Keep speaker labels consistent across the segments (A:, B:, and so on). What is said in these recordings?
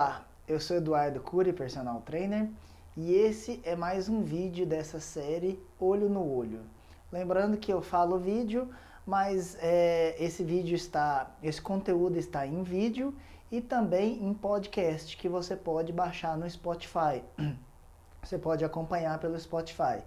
A: Olá, eu sou Eduardo Cury, personal trainer, e esse é mais um vídeo dessa série Olho no Olho. Lembrando que eu falo vídeo, mas é, esse vídeo está, esse conteúdo está em vídeo e também em podcast que você pode baixar no Spotify. Você pode acompanhar pelo Spotify.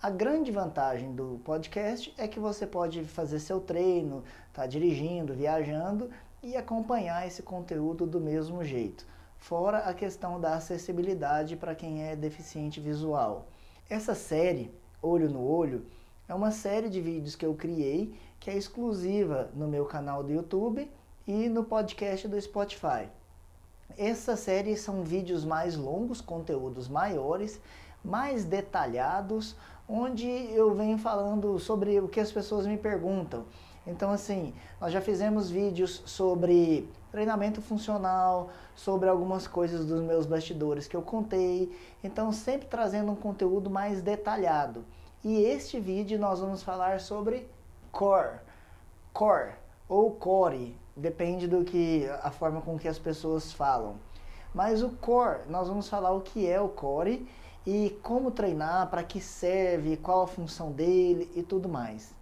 A: A grande vantagem do podcast é que você pode fazer seu treino, tá dirigindo, viajando e acompanhar esse conteúdo do mesmo jeito fora a questão da acessibilidade para quem é deficiente visual. Essa série, Olho no Olho, é uma série de vídeos que eu criei que é exclusiva no meu canal do YouTube e no podcast do Spotify. Essa série são vídeos mais longos, conteúdos maiores, mais detalhados, onde eu venho falando sobre o que as pessoas me perguntam. Então, assim, nós já fizemos vídeos sobre treinamento funcional, sobre algumas coisas dos meus bastidores que eu contei. Então, sempre trazendo um conteúdo mais detalhado. E este vídeo nós vamos falar sobre core, core ou core, depende do que a forma com que as pessoas falam. Mas o core, nós vamos falar o que é o core e como treinar, para que serve, qual a função dele e tudo mais.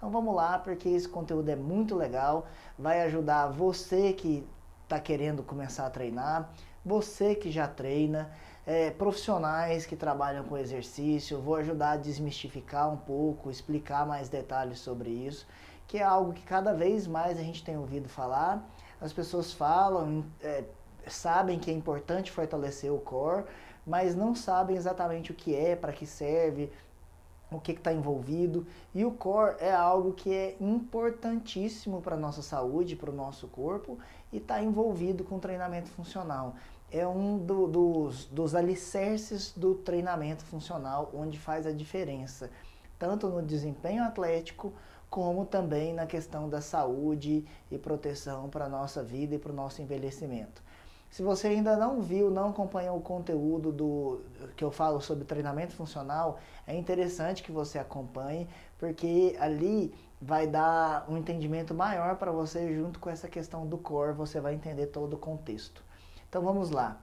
A: Então vamos lá, porque esse conteúdo é muito legal, vai ajudar você que está querendo começar a treinar, você que já treina, é, profissionais que trabalham com exercício, vou ajudar a desmistificar um pouco, explicar mais detalhes sobre isso, que é algo que cada vez mais a gente tem ouvido falar, as pessoas falam, é, sabem que é importante fortalecer o core, mas não sabem exatamente o que é, para que serve, o que está envolvido. E o core é algo que é importantíssimo para a nossa saúde, para o nosso corpo e está envolvido com treinamento funcional. É um do, dos, dos alicerces do treinamento funcional, onde faz a diferença, tanto no desempenho atlético, como também na questão da saúde e proteção para a nossa vida e para o nosso envelhecimento. Se você ainda não viu, não acompanhou o conteúdo do que eu falo sobre treinamento funcional, é interessante que você acompanhe, porque ali vai dar um entendimento maior para você junto com essa questão do core, você vai entender todo o contexto. Então vamos lá.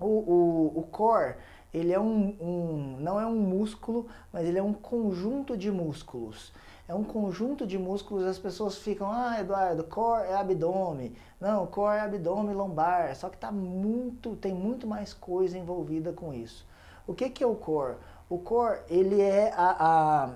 A: O, o, o core, ele é um, um, não é um músculo, mas ele é um conjunto de músculos é um conjunto de músculos, as pessoas ficam, ah, Eduardo, core é abdômen. Não, core é abdômen lombar. Só que tá muito, tem muito mais coisa envolvida com isso. O que, que é o core? O core, ele é a, a,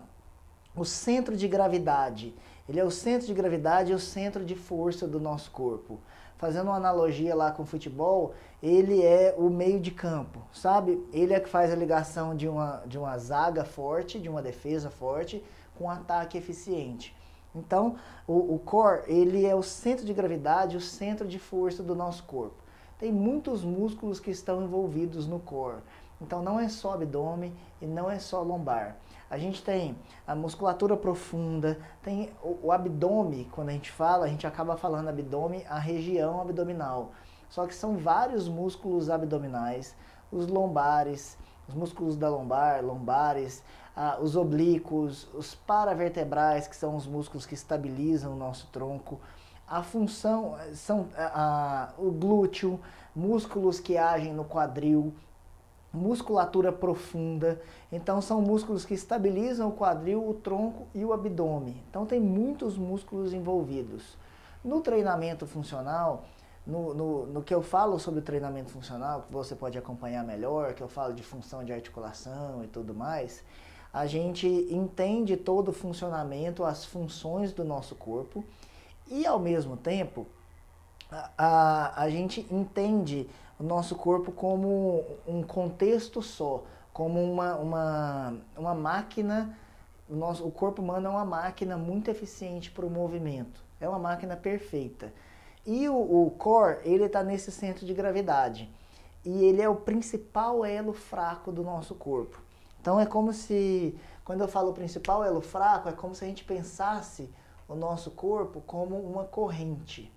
A: o centro de gravidade. Ele é o centro de gravidade e o centro de força do nosso corpo. Fazendo uma analogia lá com o futebol, ele é o meio de campo, sabe? Ele é que faz a ligação de uma, de uma zaga forte, de uma defesa forte, com ataque eficiente. Então, o, o core, ele é o centro de gravidade, o centro de força do nosso corpo. Tem muitos músculos que estão envolvidos no core. Então, não é só abdômen e não é só lombar. A gente tem a musculatura profunda, tem o, o abdômen, quando a gente fala, a gente acaba falando abdômen, a região abdominal. Só que são vários músculos abdominais, os lombares, os músculos da lombar, lombares, ah, os oblíquos, os paravertebrais, que são os músculos que estabilizam o nosso tronco, a função são o glúteo, músculos que agem no quadril, musculatura profunda. Então são músculos que estabilizam o quadril, o tronco e o abdômen. Então tem muitos músculos envolvidos. No treinamento funcional, no, no, no, que eu falo sobre o treinamento funcional, que você pode acompanhar melhor, que eu falo de função de articulação e tudo mais, a gente entende todo o funcionamento, as funções do nosso corpo e ao mesmo tempo a, a, a gente entende o nosso corpo como um contexto só, como uma, uma, uma máquina. O, nosso, o corpo humano é uma máquina muito eficiente para o movimento, é uma máquina perfeita. E o, o core, ele está nesse centro de gravidade. E ele é o principal elo fraco do nosso corpo. Então é como se, quando eu falo principal elo fraco, é como se a gente pensasse o nosso corpo como uma corrente.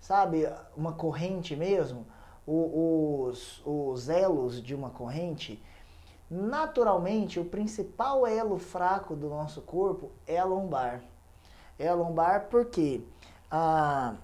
A: Sabe, uma corrente mesmo? O, os, os elos de uma corrente. Naturalmente, o principal elo fraco do nosso corpo é a lombar. É a lombar porque a,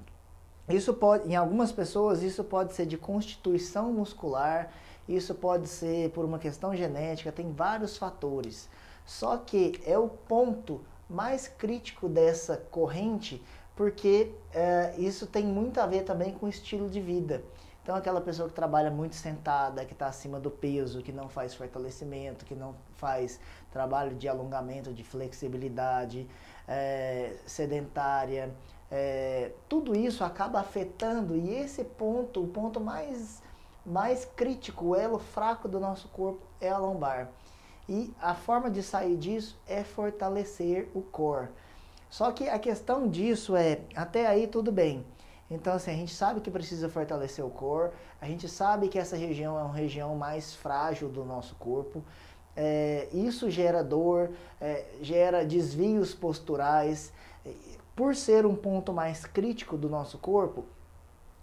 A: Isso pode, em algumas pessoas, isso pode ser de constituição muscular, isso pode ser por uma questão genética, tem vários fatores. Só que é o ponto mais crítico dessa corrente, porque é, isso tem muito a ver também com o estilo de vida. Então, aquela pessoa que trabalha muito sentada, que está acima do peso, que não faz fortalecimento, que não faz trabalho de alongamento, de flexibilidade, é, sedentária, é, tudo isso acaba afetando e esse ponto, o ponto mais, mais crítico, o elo fraco do nosso corpo é a lombar. E a forma de sair disso é fortalecer o core. Só que a questão disso é, até aí tudo bem. Então, assim, a gente sabe que precisa fortalecer o core, a gente sabe que essa região é uma região mais frágil do nosso corpo. É, isso gera dor, é, gera desvios posturais. Por ser um ponto mais crítico do nosso corpo,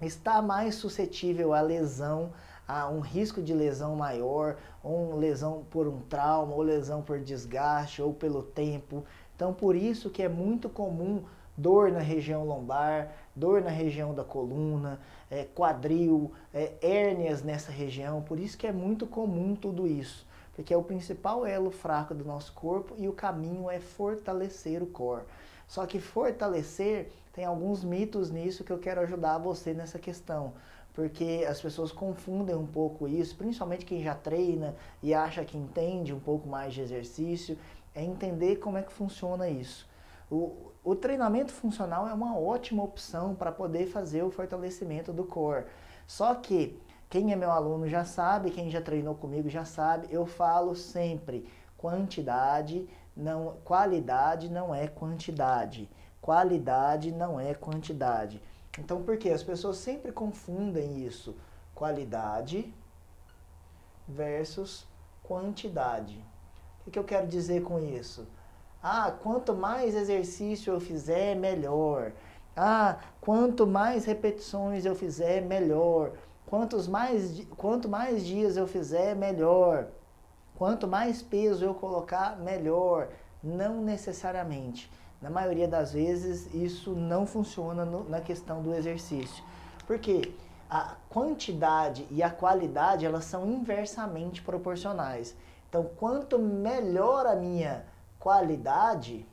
A: está mais suscetível à lesão, a um risco de lesão maior, ou lesão por um trauma, ou lesão por desgaste, ou pelo tempo. Então, por isso que é muito comum dor na região lombar, dor na região da coluna, é, quadril, é, hérnias nessa região. Por isso que é muito comum tudo isso, porque é o principal elo fraco do nosso corpo e o caminho é fortalecer o core. Só que fortalecer tem alguns mitos nisso que eu quero ajudar você nessa questão, porque as pessoas confundem um pouco isso, principalmente quem já treina e acha que entende um pouco mais de exercício, é entender como é que funciona isso. O, o treinamento funcional é uma ótima opção para poder fazer o fortalecimento do core. Só que quem é meu aluno já sabe, quem já treinou comigo já sabe, eu falo sempre quantidade, não qualidade não é quantidade. Qualidade não é quantidade. Então, por quê? As pessoas sempre confundem isso. Qualidade versus quantidade. O que, que eu quero dizer com isso? Ah, quanto mais exercício eu fizer, melhor. Ah, quanto mais repetições eu fizer, melhor. Quantos mais, quanto mais dias eu fizer, melhor. Quanto mais peso eu colocar, melhor. Não necessariamente. Na maioria das vezes, isso não funciona no, na questão do exercício. Porque a quantidade e a qualidade, elas são inversamente proporcionais. Então, quanto melhor a minha qualidade,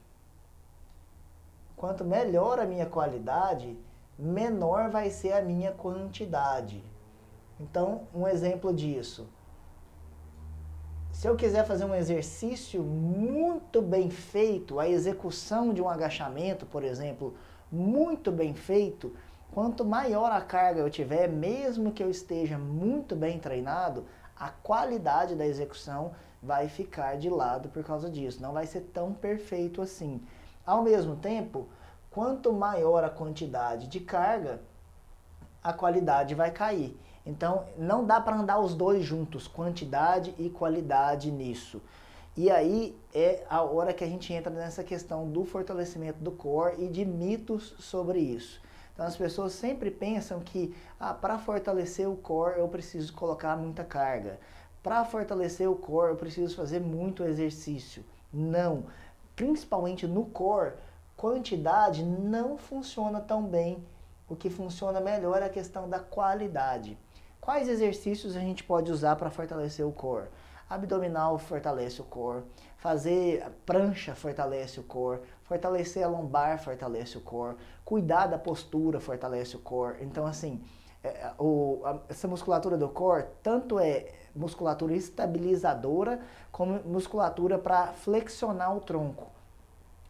A: quanto melhor a minha qualidade, menor vai ser a minha quantidade. Então, um exemplo disso. Se eu quiser fazer um exercício muito bem feito, a execução de um agachamento, por exemplo, muito bem feito, quanto maior a carga eu tiver, mesmo que eu esteja muito bem treinado, a qualidade da execução vai ficar de lado por causa disso. Não vai ser tão perfeito assim. Ao mesmo tempo, quanto maior a quantidade de carga, a qualidade vai cair. Então, não dá para andar os dois juntos, quantidade e qualidade nisso. E aí é a hora que a gente entra nessa questão do fortalecimento do core e de mitos sobre isso. Então as pessoas sempre pensam que ah, para fortalecer o core eu preciso colocar muita carga. Para fortalecer o core, eu preciso fazer muito exercício. Não. Principalmente no core, quantidade não funciona tão bem. O que funciona melhor é a questão da qualidade. Quais exercícios a gente pode usar para fortalecer o core? Abdominal fortalece o core, fazer prancha fortalece o core, fortalecer a lombar fortalece o core, cuidar da postura fortalece o core. Então, assim, é, o, a, essa musculatura do core tanto é musculatura estabilizadora como musculatura para flexionar o tronco.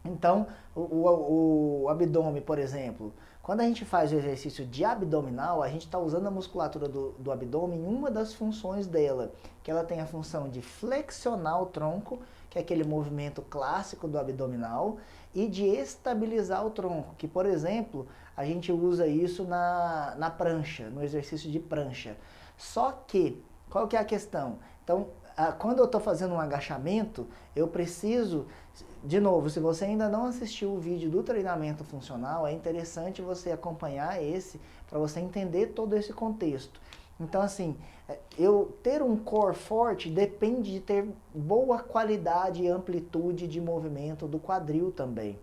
A: Então, o, o, o, abdômen, por exemplo, quando a gente faz o exercício de abdominal, a gente está usando a musculatura do, do abdômen em uma das funções dela, que ela tem a função de flexionar o tronco, que é aquele movimento clássico do abdominal, e de estabilizar o tronco, que, por exemplo, a gente usa isso na, na prancha, no exercício de prancha. Só que qual que é a questão? Então, quando eu estou fazendo um agachamento, eu preciso, de novo, se você ainda não assistiu o vídeo do treinamento funcional, é interessante você acompanhar esse para você entender todo esse contexto. Então, assim, é, eu ter um core forte depende de ter boa qualidade e amplitude de movimento do quadril também.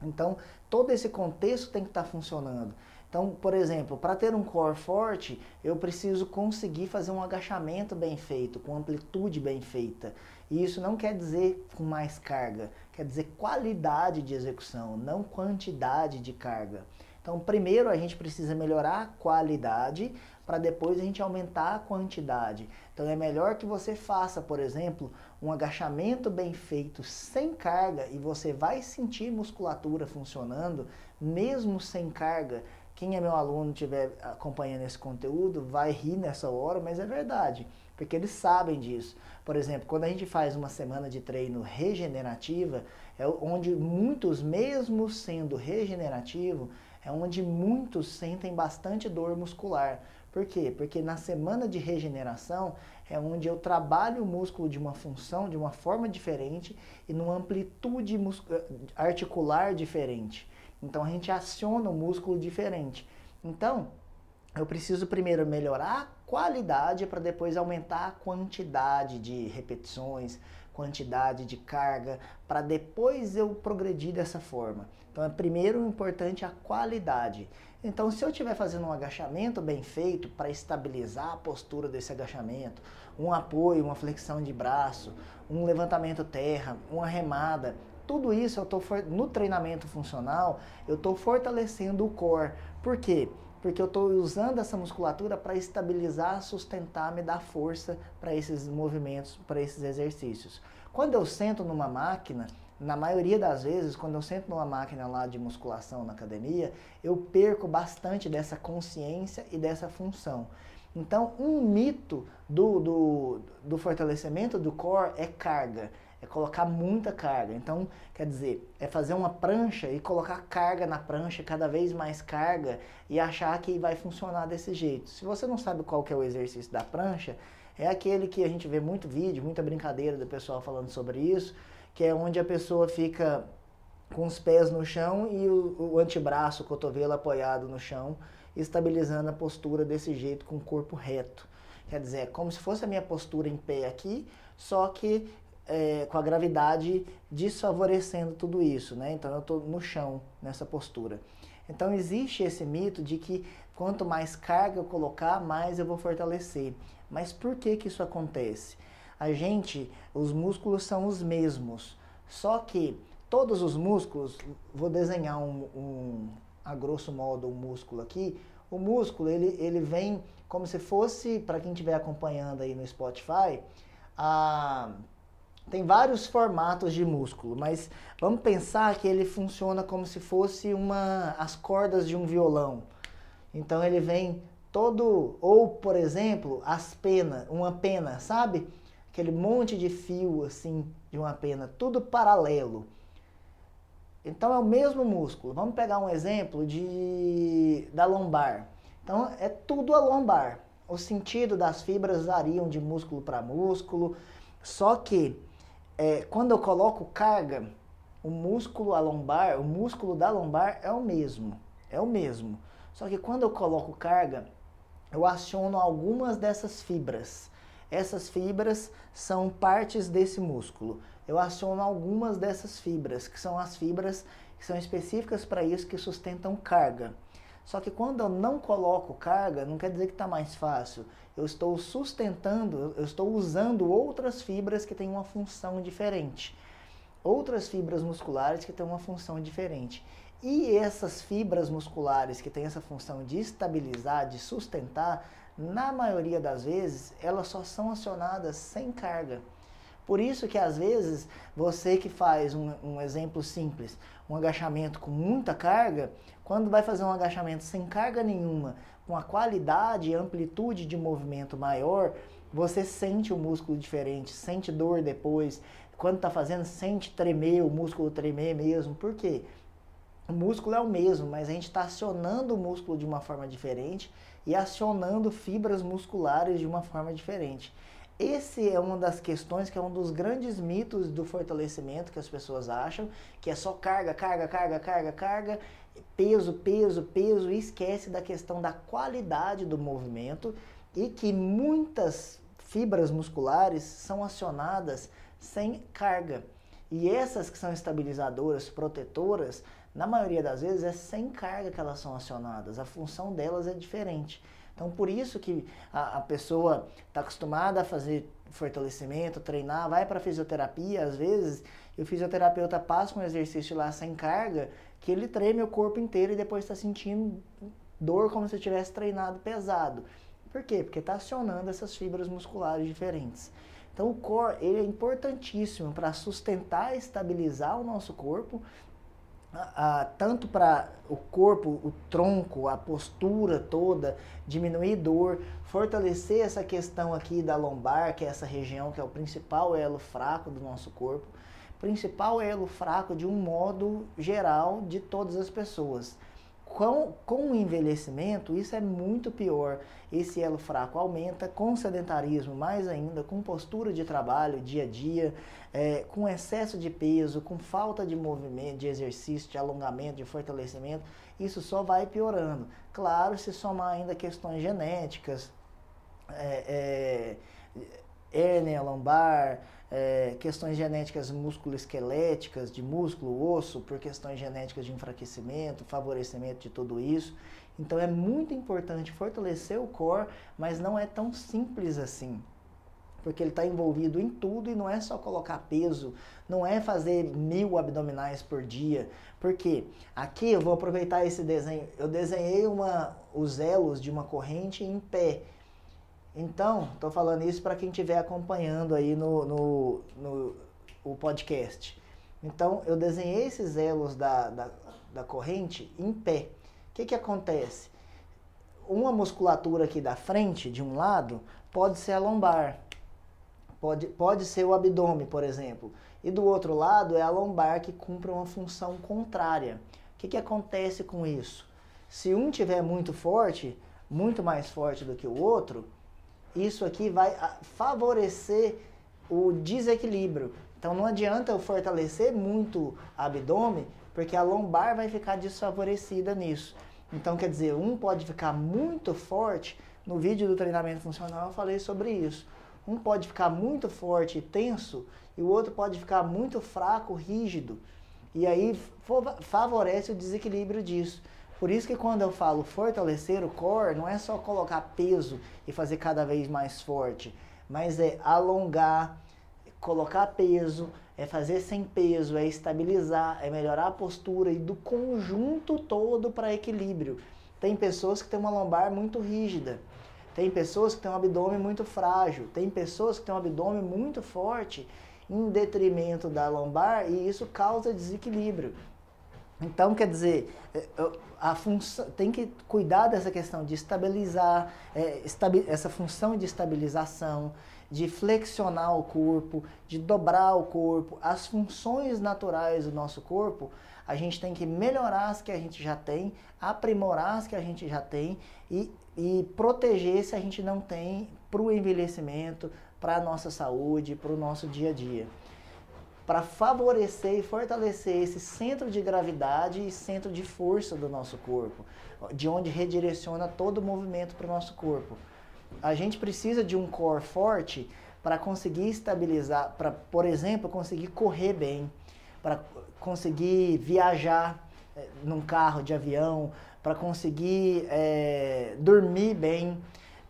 A: Então, todo esse contexto tem que estar tá funcionando. Então, por exemplo, para ter um core forte, eu preciso conseguir fazer um agachamento bem feito, com amplitude bem feita. E isso não quer dizer com mais carga, quer dizer qualidade de execução, não quantidade de carga. Então, primeiro a gente precisa melhorar a qualidade para depois a gente aumentar a quantidade. Então, é melhor que você faça, por exemplo, um agachamento bem feito sem carga e você vai sentir musculatura funcionando mesmo sem carga quem é meu aluno estiver acompanhando esse conteúdo vai rir nessa hora, mas é verdade, porque eles sabem disso. Por exemplo, quando a gente faz uma semana de treino regenerativa, é onde muitos, mesmo sendo regenerativo, é onde muitos sentem bastante dor muscular. Por quê? Porque na semana de regeneração é onde eu trabalho o músculo de uma função, de uma forma diferente e numa amplitude articular diferente. Então a gente aciona o músculo diferente. Então, eu preciso primeiro melhorar a qualidade para depois aumentar a quantidade de repetições, quantidade de carga, para depois eu progredir dessa forma. Então, é primeiro importante a qualidade. Então, se eu estiver fazendo um agachamento bem feito para estabilizar a postura desse agachamento, um apoio, uma flexão de braço, um levantamento terra, uma remada, tudo isso eu tô no treinamento funcional, eu estou fortalecendo o core. Por quê? Porque eu estou usando essa musculatura para estabilizar, sustentar, me dar força para esses movimentos, para esses exercícios. Quando eu sento numa máquina, na maioria das vezes, quando eu sento numa máquina lá de musculação na academia, eu perco bastante dessa consciência e dessa função. Então, um mito do, do, do fortalecimento do core é carga é colocar muita carga. Então, quer dizer, é fazer uma prancha e colocar carga na prancha, cada vez mais carga, e achar que vai funcionar desse jeito. Se você não sabe qual que é o exercício da prancha, é aquele que a gente vê muito vídeo, muita brincadeira do pessoal falando sobre isso, que é onde a pessoa fica com os pés no chão e o, o antebraço, o cotovelo apoiado no chão, estabilizando a postura desse jeito com o corpo reto. Quer dizer, é como se fosse a minha postura em pé aqui, só que é, com a gravidade desfavorecendo tudo isso, né? Então eu estou no chão nessa postura. Então existe esse mito de que quanto mais carga eu colocar, mais eu vou fortalecer. Mas por que que isso acontece? A gente, os músculos são os mesmos, só que todos os músculos, vou desenhar um, um a grosso modo um músculo aqui. O músculo ele, ele vem como se fosse, para quem estiver acompanhando aí no Spotify, a tem vários formatos de músculo, mas vamos pensar que ele funciona como se fosse uma as cordas de um violão. Então ele vem todo ou por exemplo, as penas, uma pena, sabe? Aquele monte de fio assim de uma pena, tudo paralelo. Então é o mesmo músculo. Vamos pegar um exemplo de da lombar. Então é tudo a lombar. O sentido das fibras variam de músculo para músculo, só que é, quando eu coloco carga, o músculo a lombar, o músculo da lombar é o mesmo, é o mesmo. Só que quando eu coloco carga, eu aciono algumas dessas fibras. Essas fibras são partes desse músculo. Eu aciono algumas dessas fibras, que são as fibras que são específicas para isso, que sustentam carga. Só que quando eu não coloco carga, não quer dizer que está mais fácil. Eu estou sustentando, eu estou usando outras fibras que têm uma função diferente. Outras fibras musculares que têm uma função diferente. E essas fibras musculares que têm essa função de estabilizar, de sustentar, na maioria das vezes, elas só são acionadas sem carga. Por isso que às vezes você que faz um, um, exemplo simples, um agachamento com muita carga, quando vai fazer um agachamento sem carga nenhuma, com a qualidade e amplitude de movimento maior, você sente o músculo diferente, sente dor depois. Quando está fazendo, sente tremer, o músculo tremer mesmo. Por quê? O músculo é o mesmo, mas a gente está acionando o músculo de uma forma diferente e acionando fibras musculares de uma forma diferente. Esse é uma das questões que é um dos grandes mitos do fortalecimento que as pessoas acham, que é só carga, carga, carga, carga, carga, peso, peso, peso, e esquece da questão da qualidade do movimento e que muitas fibras musculares são acionadas sem carga. E essas que são estabilizadoras, protetoras, na maioria das vezes é sem carga que elas são acionadas, a função delas é diferente. Então, por isso que a, a pessoa está acostumada a fazer fortalecimento, treinar, vai para fisioterapia, às vezes, e o fisioterapeuta passa um exercício lá sem carga, que ele treme o corpo inteiro e depois está sentindo dor como se tivesse treinado pesado. Por quê? Porque está acionando essas fibras musculares diferentes. Então o core ele é importantíssimo para sustentar e estabilizar o nosso corpo, tanto para o corpo, o tronco, a postura toda, diminuir dor, fortalecer essa questão aqui da lombar, que é essa região que é o principal elo fraco do nosso corpo, principal elo fraco de um modo geral de todas as pessoas. Com, com o envelhecimento, isso é muito pior. Esse elo fraco aumenta, com sedentarismo mais ainda, com postura de trabalho dia a dia, é, com excesso de peso, com falta de movimento, de exercício, de alongamento, de fortalecimento, isso só vai piorando. Claro, se somar ainda questões genéticas, é, é, hérnia lombar, é, questões genéticas musculoesqueléticas, de músculo, osso, por questões genéticas de enfraquecimento, favorecimento de tudo isso. Então é muito importante fortalecer o core, mas não é tão simples assim. Porque ele está envolvido em tudo e não é só colocar peso, não é fazer mil abdominais por dia. Porque aqui eu vou aproveitar esse desenho. Eu desenhei uma, os elos de uma corrente em pé. Então, estou falando isso para quem estiver acompanhando aí no, no, no o podcast. Então, eu desenhei esses elos da, da, da corrente em pé. O que, que acontece? Uma musculatura aqui da frente, de um lado, pode ser a lombar, pode, pode ser o abdômen, por exemplo. E do outro lado é a lombar que cumpre uma função contrária. O que, que acontece com isso? Se um tiver muito forte, muito mais forte do que o outro, isso aqui vai ah, favorecer o desequilíbrio. Então não adianta eu fortalecer muito abdômen, porque a lombar vai ficar desfavorecida nisso. Então quer dizer, um pode ficar muito forte, no vídeo do treinamento funcional eu falei sobre isso. Um pode ficar muito forte e tenso, e o outro pode ficar muito fraco, rígido. E aí favorece o desequilíbrio disso. Por isso que quando eu falo fortalecer o core, não é só colocar peso e fazer cada vez mais forte, mas é alongar, colocar peso, é fazer sem peso, é estabilizar, é melhorar a postura e do conjunto todo para equilíbrio. Tem pessoas que têm uma lombar muito rígida, tem pessoas que têm um abdômen muito frágil, tem pessoas que têm um abdômen muito forte em detrimento da lombar e isso causa desequilíbrio. Então, quer dizer, é, a função, tem que cuidar dessa questão de estabilizar, é, estabi, essa função de estabilização, de flexionar o corpo, de dobrar o corpo, as funções naturais do nosso corpo, a gente tem que melhorar as que a gente já tem, aprimorar as que a gente já tem e, e proteger se a gente não tem para o envelhecimento, para a nossa saúde, para o nosso dia a dia para favorecer e fortalecer esse centro de gravidade e centro de força do nosso corpo, de onde redireciona todo o movimento para o nosso corpo. A gente precisa de um core forte para conseguir estabilizar, para, por exemplo, conseguir correr bem, para conseguir viajar é, num carro de avião, para conseguir é, dormir bem.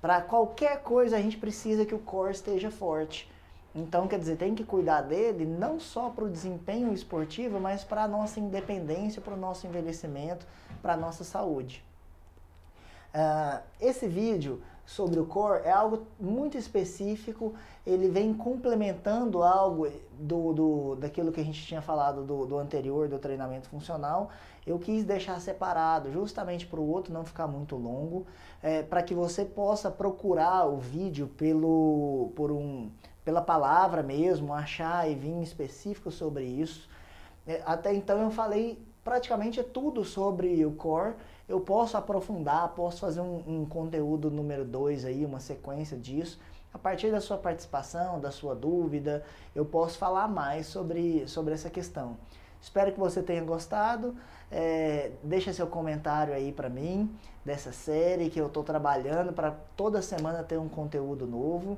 A: Para qualquer coisa a gente precisa que o core esteja forte. Então, quer dizer, tem que cuidar dele não só para o desempenho esportivo, mas para a nossa independência, para o nosso envelhecimento, para a nossa saúde. Uh, esse vídeo sobre o core é algo muito específico, ele vem complementando algo do, do, daquilo que a gente tinha falado do, do anterior, do treinamento funcional. Eu quis deixar separado, justamente para o outro não ficar muito longo, é, para que você possa procurar o vídeo pelo, por um pela palavra mesmo, achar e vir específico sobre isso. É, até então eu falei praticamente tudo sobre o core. Eu posso aprofundar, posso fazer um, um conteúdo número 2 aí, uma sequência disso. A partir da sua participação, da sua dúvida, eu posso falar mais sobre, sobre essa questão. Espero que você tenha gostado. É, deixa seu comentário aí para mim dessa série que eu estou trabalhando para toda semana ter um conteúdo novo.